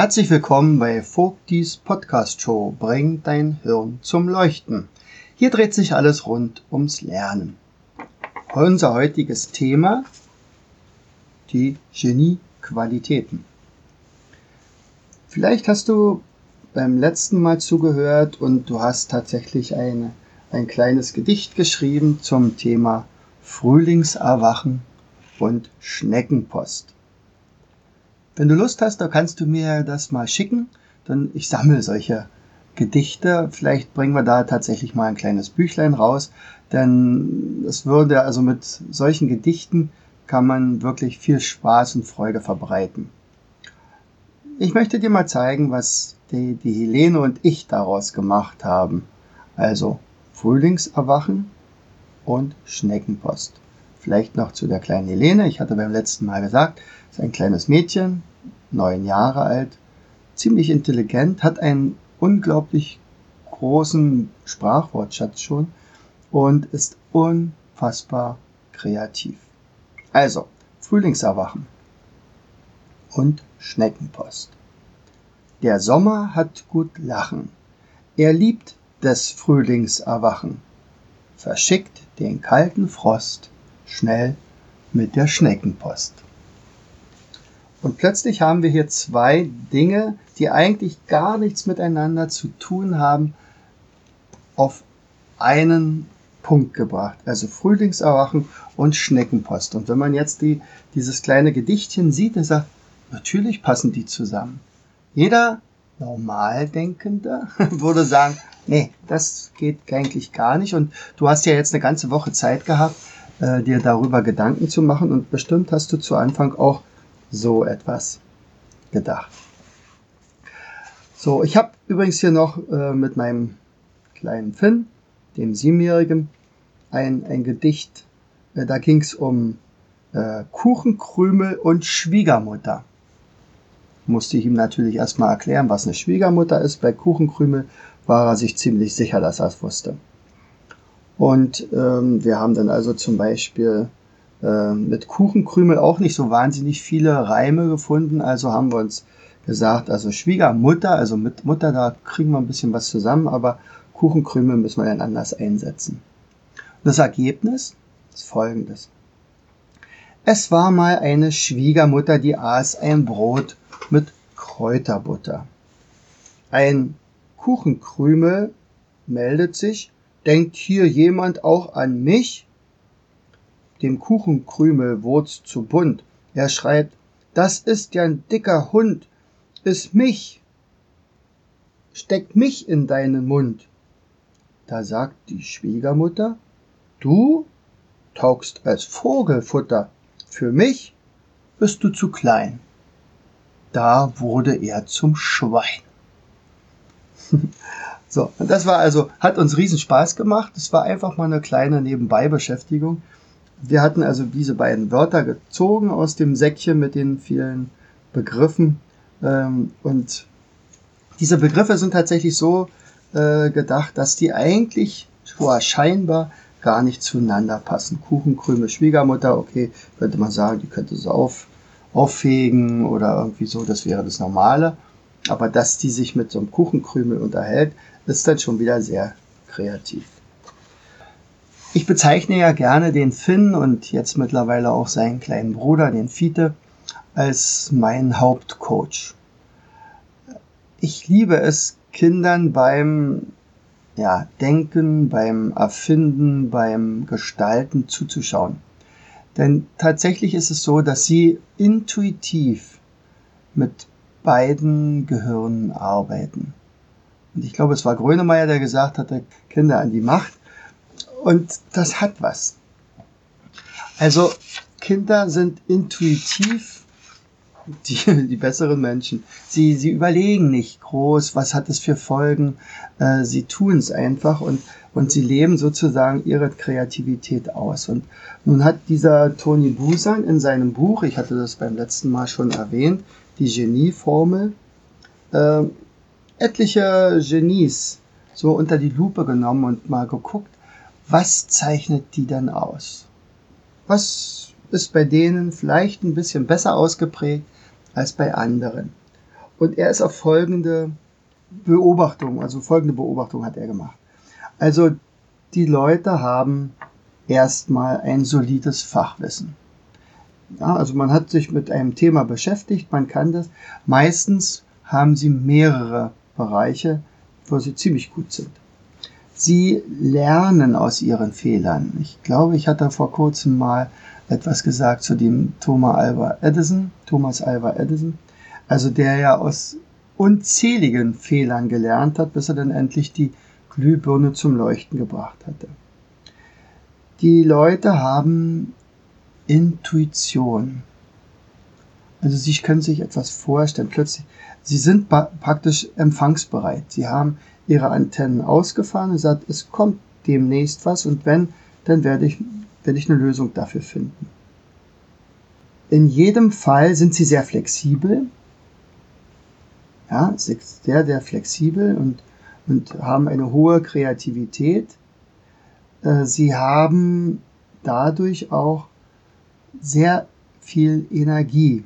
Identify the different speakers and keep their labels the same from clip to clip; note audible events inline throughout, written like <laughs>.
Speaker 1: Herzlich willkommen bei Vogtis Podcast Show Bring dein Hirn zum Leuchten. Hier dreht sich alles rund ums Lernen. Unser heutiges Thema die Geniequalitäten. Vielleicht hast du beim letzten Mal zugehört und du hast tatsächlich eine, ein kleines Gedicht geschrieben zum Thema Frühlingserwachen und Schneckenpost. Wenn du Lust hast, da kannst du mir das mal schicken. Dann ich sammle solche Gedichte. Vielleicht bringen wir da tatsächlich mal ein kleines Büchlein raus. Denn es würde, also mit solchen Gedichten kann man wirklich viel Spaß und Freude verbreiten. Ich möchte dir mal zeigen, was die, die Helene und ich daraus gemacht haben. Also Frühlingserwachen und Schneckenpost. Vielleicht noch zu der kleinen Helene. Ich hatte beim letzten Mal gesagt, ist ein kleines Mädchen, neun Jahre alt, ziemlich intelligent, hat einen unglaublich großen Sprachwortschatz schon und ist unfassbar kreativ. Also, Frühlingserwachen und Schneckenpost. Der Sommer hat gut Lachen. Er liebt des Frühlingserwachen, verschickt den kalten Frost schnell mit der Schneckenpost. Und plötzlich haben wir hier zwei Dinge, die eigentlich gar nichts miteinander zu tun haben, auf einen Punkt gebracht. Also Frühlingserwachen und Schneckenpost. Und wenn man jetzt die, dieses kleine Gedichtchen sieht, dann sagt, natürlich passen die zusammen. Jeder Normaldenkende <laughs> würde sagen, nee, das geht eigentlich gar nicht. Und du hast ja jetzt eine ganze Woche Zeit gehabt, äh, dir darüber Gedanken zu machen. Und bestimmt hast du zu Anfang auch so etwas gedacht. So, ich habe übrigens hier noch äh, mit meinem kleinen Finn, dem Siebenjährigen, ein, ein Gedicht. Äh, da ging es um äh, Kuchenkrümel und Schwiegermutter. Musste ich ihm natürlich erstmal erklären, was eine Schwiegermutter ist. Bei Kuchenkrümel war er sich ziemlich sicher, dass er es wusste. Und ähm, wir haben dann also zum Beispiel mit Kuchenkrümel auch nicht so wahnsinnig viele Reime gefunden. Also haben wir uns gesagt, also Schwiegermutter, also mit Mutter, da kriegen wir ein bisschen was zusammen, aber Kuchenkrümel müssen wir dann anders einsetzen. Das Ergebnis ist folgendes. Es war mal eine Schwiegermutter, die aß ein Brot mit Kräuterbutter. Ein Kuchenkrümel meldet sich, denkt hier jemand auch an mich? Dem Kuchenkrümel wurd's zu bunt. Er schreit, das ist ja ein dicker Hund, ist mich, steck mich in deinen Mund. Da sagt die Schwiegermutter, du taugst als Vogelfutter, für mich bist du zu klein. Da wurde er zum Schwein. <laughs> so, und das war also, hat uns riesen Spaß gemacht. Es war einfach mal eine kleine Nebenbeibeschäftigung. Wir hatten also diese beiden Wörter gezogen aus dem Säckchen mit den vielen Begriffen. Ähm, und diese Begriffe sind tatsächlich so äh, gedacht, dass die eigentlich zwar scheinbar gar nicht zueinander passen. Kuchenkrümel, Schwiegermutter, okay, könnte man sagen, die könnte so auf, auffegen oder irgendwie so, das wäre das Normale. Aber dass die sich mit so einem Kuchenkrümel unterhält, ist dann schon wieder sehr kreativ. Ich bezeichne ja gerne den Finn und jetzt mittlerweile auch seinen kleinen Bruder, den Fiete, als mein Hauptcoach. Ich liebe es, Kindern beim ja, Denken, beim Erfinden, beim Gestalten zuzuschauen. Denn tatsächlich ist es so, dass sie intuitiv mit beiden Gehirnen arbeiten. Und ich glaube, es war Grönemeyer, der gesagt hatte, Kinder an die Macht. Und das hat was. Also Kinder sind intuitiv die, die besseren Menschen. Sie, sie überlegen nicht groß, was hat es für Folgen. Äh, sie tun es einfach und, und sie leben sozusagen ihre Kreativität aus. Und nun hat dieser Tony Busan in seinem Buch, ich hatte das beim letzten Mal schon erwähnt, die Genieformel, äh, etliche Genies so unter die Lupe genommen und mal geguckt, was zeichnet die denn aus? Was ist bei denen vielleicht ein bisschen besser ausgeprägt als bei anderen? Und er ist auf folgende Beobachtung, also folgende Beobachtung hat er gemacht. Also die Leute haben erstmal ein solides Fachwissen. Ja, also man hat sich mit einem Thema beschäftigt, man kann das. Meistens haben sie mehrere Bereiche, wo sie ziemlich gut sind. Sie lernen aus ihren Fehlern. Ich glaube, ich hatte vor kurzem mal etwas gesagt zu dem Thomas Alva Edison, Thomas Alva Edison, also der ja aus unzähligen Fehlern gelernt hat, bis er dann endlich die Glühbirne zum Leuchten gebracht hatte. Die Leute haben Intuition. Also sie können sich etwas vorstellen. Plötzlich, sie sind praktisch empfangsbereit. Sie haben ihre Antennen ausgefahren und sagt, es kommt demnächst was und wenn, dann werde ich, werde ich eine Lösung dafür finden. In jedem Fall sind sie sehr flexibel, ja, sehr, sehr flexibel und, und haben eine hohe Kreativität. Äh, sie haben dadurch auch sehr viel Energie.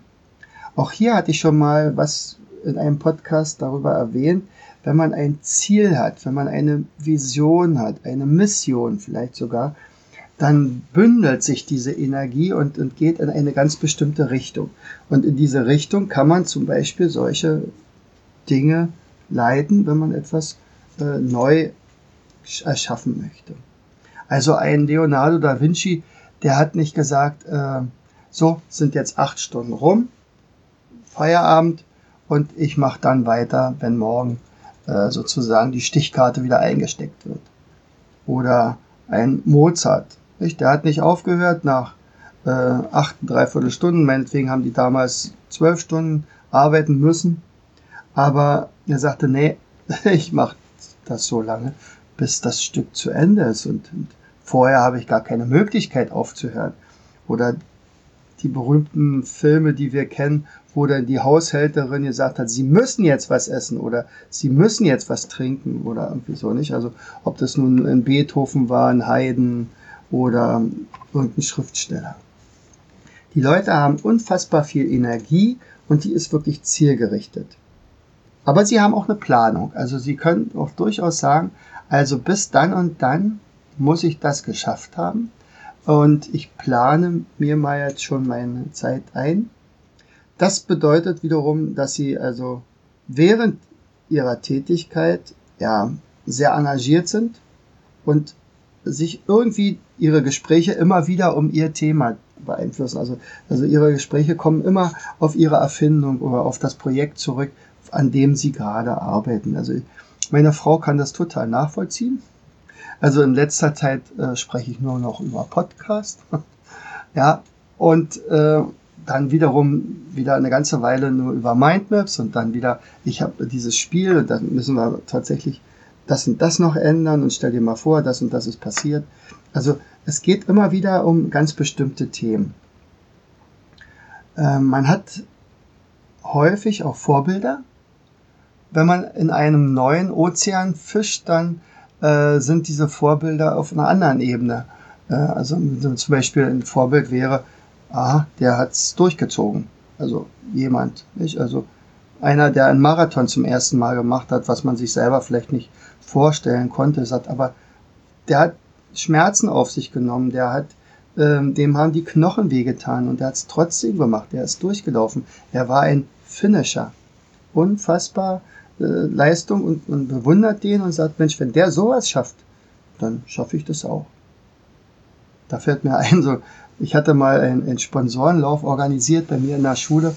Speaker 1: Auch hier hatte ich schon mal was in einem Podcast darüber erwähnt, wenn man ein Ziel hat, wenn man eine Vision hat, eine Mission vielleicht sogar, dann bündelt sich diese Energie und, und geht in eine ganz bestimmte Richtung. Und in diese Richtung kann man zum Beispiel solche Dinge leiten, wenn man etwas äh, neu erschaffen möchte. Also ein Leonardo da Vinci, der hat nicht gesagt, äh, so sind jetzt acht Stunden rum, Feierabend und ich mache dann weiter, wenn morgen äh, sozusagen die Stichkarte wieder eingesteckt wird. Oder ein Mozart, nicht? der hat nicht aufgehört nach äh, acht, dreiviertel Stunden, meinetwegen haben die damals zwölf Stunden arbeiten müssen, aber er sagte, nee, <laughs> ich mache das so lange, bis das Stück zu Ende ist und, und vorher habe ich gar keine Möglichkeit aufzuhören. Oder die berühmten Filme, die wir kennen, wo dann die Haushälterin gesagt hat, sie müssen jetzt was essen oder sie müssen jetzt was trinken oder irgendwie so nicht. Also ob das nun ein Beethoven war, ein Haydn oder irgendein Schriftsteller. Die Leute haben unfassbar viel Energie und die ist wirklich zielgerichtet. Aber sie haben auch eine Planung. Also sie können auch durchaus sagen, also bis dann und dann muss ich das geschafft haben. Und ich plane mir mal jetzt schon meine Zeit ein. Das bedeutet wiederum, dass sie also während ihrer Tätigkeit ja sehr engagiert sind und sich irgendwie ihre Gespräche immer wieder um ihr Thema beeinflussen. Also, also ihre Gespräche kommen immer auf ihre Erfindung oder auf das Projekt zurück, an dem sie gerade arbeiten. Also meine Frau kann das total nachvollziehen. Also in letzter Zeit äh, spreche ich nur noch über Podcast. <laughs> ja, und äh, dann wiederum wieder eine ganze Weile nur über Mindmaps und dann wieder, ich habe dieses Spiel und dann müssen wir tatsächlich das und das noch ändern und stell dir mal vor, das und das ist passiert. Also es geht immer wieder um ganz bestimmte Themen. Äh, man hat häufig auch Vorbilder. Wenn man in einem neuen Ozean fischt, dann äh, sind diese Vorbilder auf einer anderen Ebene. Äh, also zum Beispiel ein Vorbild wäre, ah, der hat's durchgezogen. Also jemand, nicht? Also einer, der einen Marathon zum ersten Mal gemacht hat, was man sich selber vielleicht nicht vorstellen konnte, sagt, aber der hat Schmerzen auf sich genommen, der hat, ähm, dem haben die Knochen wehgetan und der hat es trotzdem gemacht, der ist durchgelaufen. Er war ein Finisher. Unfassbar Leistung und, und bewundert den und sagt, Mensch, wenn der sowas schafft, dann schaffe ich das auch. Da fällt mir <laughs> ein, so, ich hatte mal einen, einen Sponsorenlauf organisiert bei mir in der Schule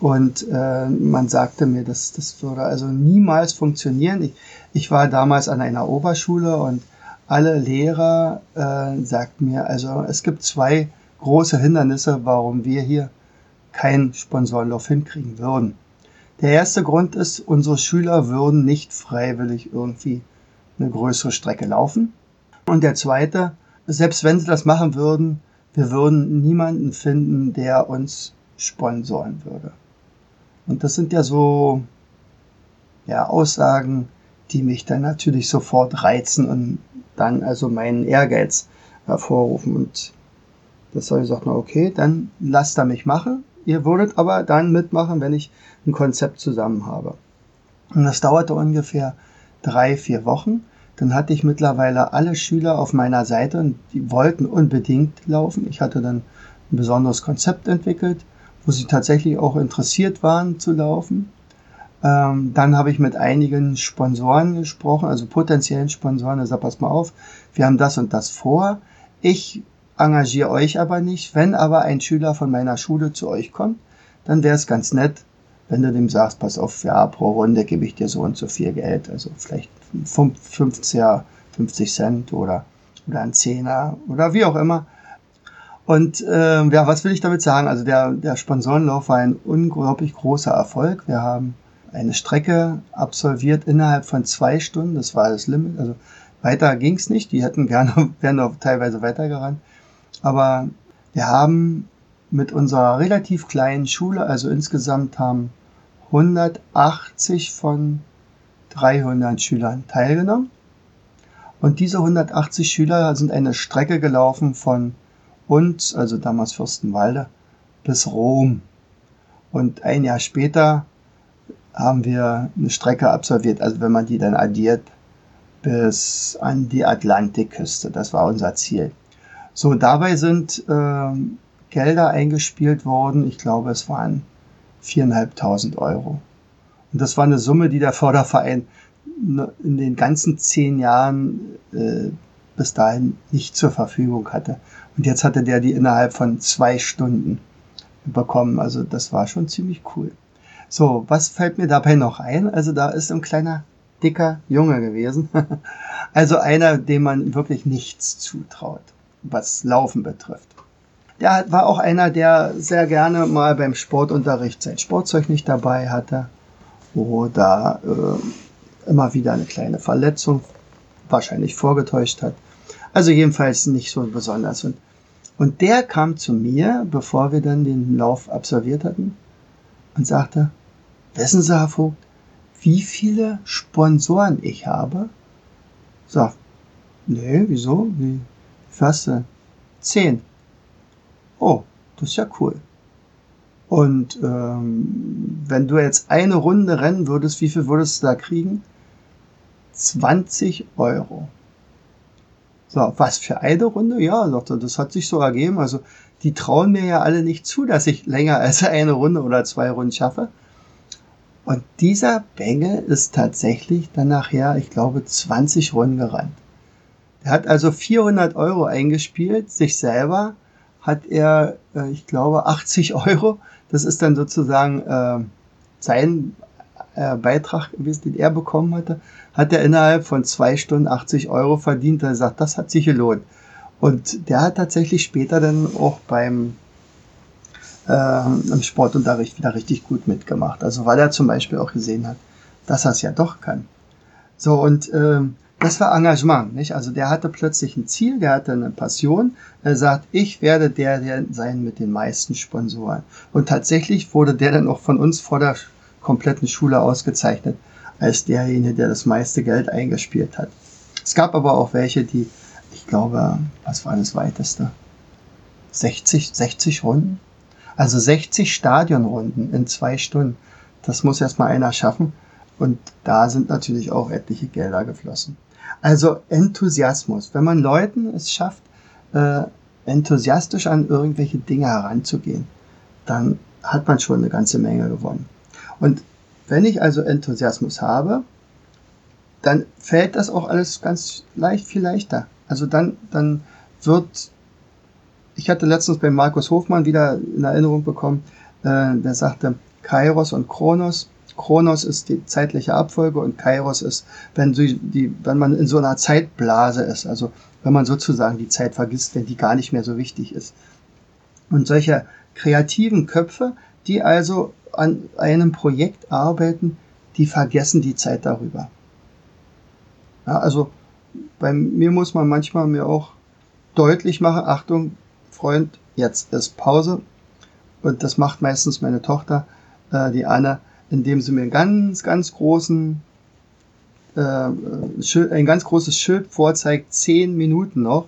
Speaker 1: und äh, man sagte mir, das, das würde also niemals funktionieren. Ich, ich war damals an einer Oberschule und alle Lehrer äh, sagten mir, also es gibt zwei große Hindernisse, warum wir hier keinen Sponsorenlauf hinkriegen würden. Der erste Grund ist, unsere Schüler würden nicht freiwillig irgendwie eine größere Strecke laufen. Und der zweite, selbst wenn sie das machen würden, wir würden niemanden finden, der uns sponsoren würde. Und das sind ja so ja, Aussagen, die mich dann natürlich sofort reizen und dann also meinen Ehrgeiz hervorrufen. Und das habe ich gesagt, na okay, dann lasst er mich machen. Ihr würdet aber dann mitmachen, wenn ich ein Konzept zusammen habe. Und das dauerte ungefähr drei, vier Wochen. Dann hatte ich mittlerweile alle Schüler auf meiner Seite und die wollten unbedingt laufen. Ich hatte dann ein besonderes Konzept entwickelt, wo sie tatsächlich auch interessiert waren zu laufen. Ähm, dann habe ich mit einigen Sponsoren gesprochen, also potenziellen Sponsoren. Da sag, pass mal auf, wir haben das und das vor. Ich engagiere euch aber nicht. Wenn aber ein Schüler von meiner Schule zu euch kommt, dann wäre es ganz nett, wenn du dem sagst, pass auf, ja, pro Runde gebe ich dir so und so viel Geld. Also vielleicht 50, 50 Cent oder, oder ein Zehner oder wie auch immer. Und äh, ja, was will ich damit sagen? Also der, der Sponsorenlauf war ein unglaublich großer Erfolg. Wir haben eine Strecke absolviert innerhalb von zwei Stunden. Das war das Limit. Also weiter ging es nicht. Die hätten gerne, <laughs> wären auch teilweise weitergerannt. Aber wir haben mit unserer relativ kleinen Schule, also insgesamt haben 180 von 300 Schülern teilgenommen. Und diese 180 Schüler sind eine Strecke gelaufen von uns, also damals Fürstenwalde, bis Rom. Und ein Jahr später haben wir eine Strecke absolviert, also wenn man die dann addiert, bis an die Atlantikküste. Das war unser Ziel. So, dabei sind äh, Gelder eingespielt worden. Ich glaube, es waren 4.500 Euro. Und das war eine Summe, die der Förderverein in den ganzen zehn Jahren äh, bis dahin nicht zur Verfügung hatte. Und jetzt hatte der die innerhalb von zwei Stunden bekommen. Also das war schon ziemlich cool. So, was fällt mir dabei noch ein? Also da ist ein kleiner, dicker Junge gewesen. <laughs> also einer, dem man wirklich nichts zutraut, was Laufen betrifft. Der war auch einer, der sehr gerne mal beim Sportunterricht sein Sportzeug nicht dabei hatte oder äh, immer wieder eine kleine Verletzung wahrscheinlich vorgetäuscht hat. Also jedenfalls nicht so besonders. Und, und der kam zu mir, bevor wir dann den Lauf absolviert hatten, und sagte, Wissen Sie, Herr Vogt, wie viele Sponsoren ich habe? Sag, nee, wieso? Wie fast zehn. Oh, das ist ja cool. Und ähm, wenn du jetzt eine Runde rennen würdest, wie viel würdest du da kriegen? 20 Euro. So, was für eine Runde? Ja, sagte, das hat sich so ergeben. Also, die trauen mir ja alle nicht zu, dass ich länger als eine Runde oder zwei Runden schaffe. Und dieser Bengel ist tatsächlich dann nachher, ich glaube, 20 Runden gerannt. Er hat also 400 Euro eingespielt, sich selber hat er, äh, ich glaube, 80 <laughs> Euro. Das ist dann sozusagen äh, sein äh, Beitrag gewesen, den er bekommen hatte. Hat er innerhalb von zwei Stunden 80 Euro verdient. Er sagt, das hat sich gelohnt. Und der hat tatsächlich später dann auch beim äh, im Sportunterricht wieder richtig gut mitgemacht. Also weil er zum Beispiel auch gesehen hat, dass er es ja doch kann. So, und äh, das war Engagement, nicht? Also der hatte plötzlich ein Ziel, der hatte eine Passion. Er sagt, ich werde der, der sein mit den meisten Sponsoren. Und tatsächlich wurde der dann auch von uns vor der kompletten Schule ausgezeichnet als derjenige, der das meiste Geld eingespielt hat. Es gab aber auch welche, die, ich glaube, was war das weiteste? 60, 60 Runden? Also 60 Stadionrunden in zwei Stunden. Das muss erstmal einer schaffen. Und da sind natürlich auch etliche Gelder geflossen. Also Enthusiasmus. Wenn man Leuten es schafft, äh, enthusiastisch an irgendwelche Dinge heranzugehen, dann hat man schon eine ganze Menge gewonnen. Und wenn ich also Enthusiasmus habe, dann fällt das auch alles ganz leicht, viel leichter. Also dann, dann wird ich hatte letztens bei Markus Hofmann wieder in Erinnerung bekommen, äh, der sagte Kairos und Kronos. Kronos ist die zeitliche Abfolge und Kairos ist, wenn, die, wenn man in so einer Zeitblase ist, also wenn man sozusagen die Zeit vergisst, wenn die gar nicht mehr so wichtig ist. Und solche kreativen Köpfe, die also an einem Projekt arbeiten, die vergessen die Zeit darüber. Ja, also bei mir muss man manchmal mir auch deutlich machen, Achtung, Freund, jetzt ist Pause. Und das macht meistens meine Tochter, äh, die Anne, indem sie mir einen ganz, ganz großen, äh, ein ganz großes Schild vorzeigt, zehn Minuten noch.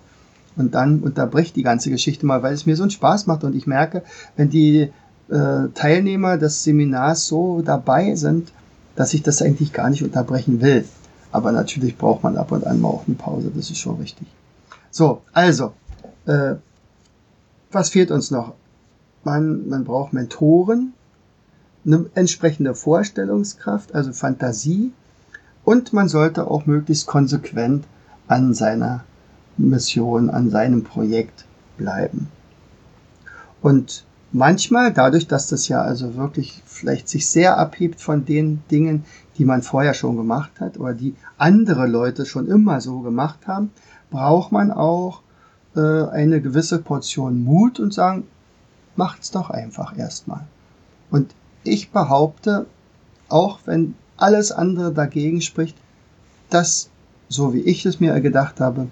Speaker 1: Und dann unterbricht die ganze Geschichte mal, weil es mir so einen Spaß macht. Und ich merke, wenn die äh, Teilnehmer des Seminars so dabei sind, dass ich das eigentlich gar nicht unterbrechen will. Aber natürlich braucht man ab und an mal auch eine Pause, das ist schon richtig. So, also, äh, was fehlt uns noch? Man, man braucht Mentoren, eine entsprechende Vorstellungskraft, also Fantasie, und man sollte auch möglichst konsequent an seiner Mission, an seinem Projekt bleiben. Und manchmal, dadurch, dass das ja also wirklich vielleicht sich sehr abhebt von den Dingen, die man vorher schon gemacht hat oder die andere Leute schon immer so gemacht haben, braucht man auch äh, eine gewisse Portion Mut und sagen, macht's doch einfach erstmal. Und ich behaupte, auch wenn alles andere dagegen spricht, dass, so wie ich es mir gedacht habe,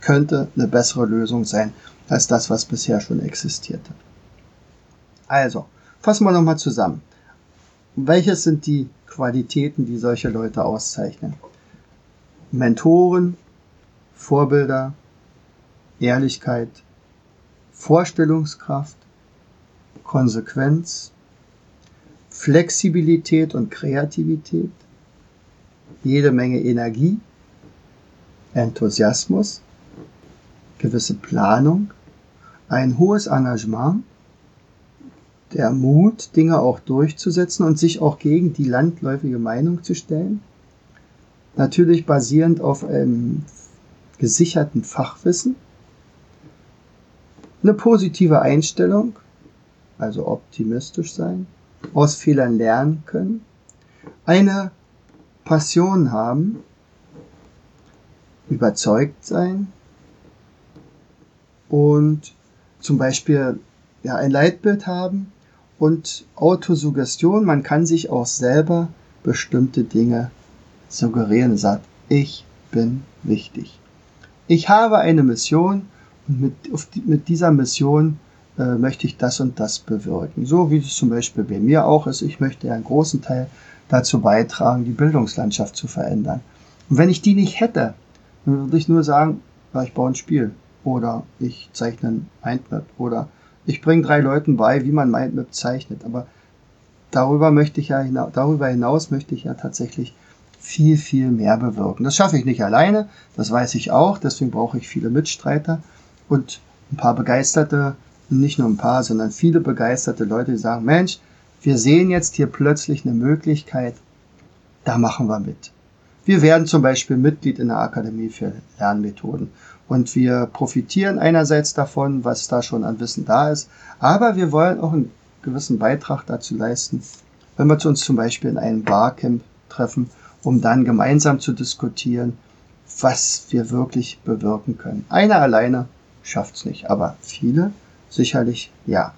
Speaker 1: könnte eine bessere Lösung sein als das, was bisher schon existierte. Also, fassen wir nochmal zusammen. Welches sind die Qualitäten, die solche Leute auszeichnen? Mentoren, Vorbilder, Ehrlichkeit, Vorstellungskraft, Konsequenz, Flexibilität und Kreativität, jede Menge Energie, Enthusiasmus, gewisse Planung, ein hohes Engagement, der Mut, Dinge auch durchzusetzen und sich auch gegen die landläufige Meinung zu stellen, natürlich basierend auf einem gesicherten Fachwissen, eine positive Einstellung, also optimistisch sein, aus Fehlern lernen können, eine Passion haben, überzeugt sein und zum Beispiel ja, ein Leitbild haben und Autosuggestion, man kann sich auch selber bestimmte Dinge suggerieren, sagt, ich bin wichtig. Ich habe eine Mission und mit, die, mit dieser Mission äh, möchte ich das und das bewirken. So wie es zum Beispiel bei mir auch ist. Ich möchte einen großen Teil dazu beitragen, die Bildungslandschaft zu verändern. Und wenn ich die nicht hätte, dann würde ich nur sagen, ja, ich baue ein Spiel oder ich zeichne ein Mindmap oder ich bringe drei Leuten bei, wie man Mindmap zeichnet. Aber darüber möchte ich ja hinaus, darüber hinaus möchte ich ja tatsächlich viel, viel mehr bewirken. Das schaffe ich nicht alleine, das weiß ich auch, deswegen brauche ich viele Mitstreiter und ein paar begeisterte, nicht nur ein paar, sondern viele begeisterte Leute, die sagen, Mensch, wir sehen jetzt hier plötzlich eine Möglichkeit, da machen wir mit. Wir werden zum Beispiel Mitglied in der Akademie für Lernmethoden und wir profitieren einerseits davon, was da schon an Wissen da ist, aber wir wollen auch einen gewissen Beitrag dazu leisten, wenn wir uns zum Beispiel in einem Barcamp treffen, um dann gemeinsam zu diskutieren, was wir wirklich bewirken können. Einer alleine schafft's nicht, aber viele sicherlich ja.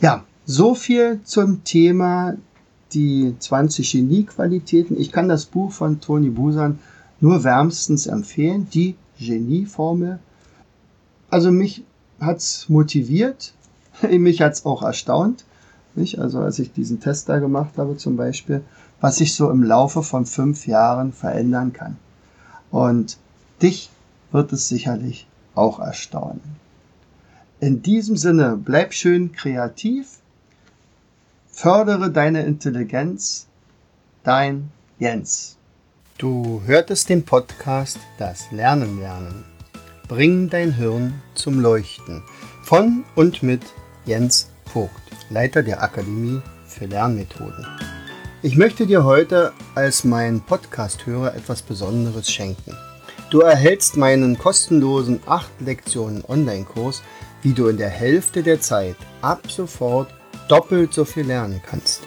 Speaker 1: Ja, so viel zum Thema die 20 Genie-Qualitäten. Ich kann das Buch von Toni Busan nur wärmstens empfehlen, die Genie-Formel. Also mich hat's motiviert, <laughs> mich hat's auch erstaunt. Nicht? Also als ich diesen Test da gemacht habe zum Beispiel, was sich so im Laufe von fünf Jahren verändern kann. Und dich wird es sicherlich auch erstaunen. In diesem Sinne, bleib schön kreativ, fördere deine Intelligenz, dein Jens. Du hörtest den Podcast Das Lernen lernen. Bring dein Hirn zum Leuchten von und mit Jens Vogt, Leiter der Akademie für Lernmethoden. Ich möchte dir heute als mein Podcast-Hörer etwas Besonderes schenken. Du erhältst meinen kostenlosen 8 Lektionen Online-Kurs, wie du in der Hälfte der Zeit ab sofort doppelt so viel lernen kannst.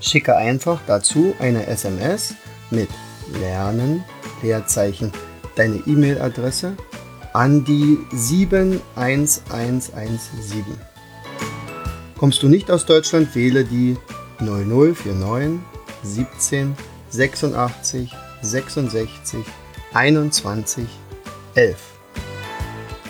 Speaker 1: Schicke einfach dazu eine SMS mit Lernen, Leerzeichen, deine E-Mail-Adresse an die 71117. Kommst du nicht aus Deutschland, wähle die 0049 17 86 66 21 11.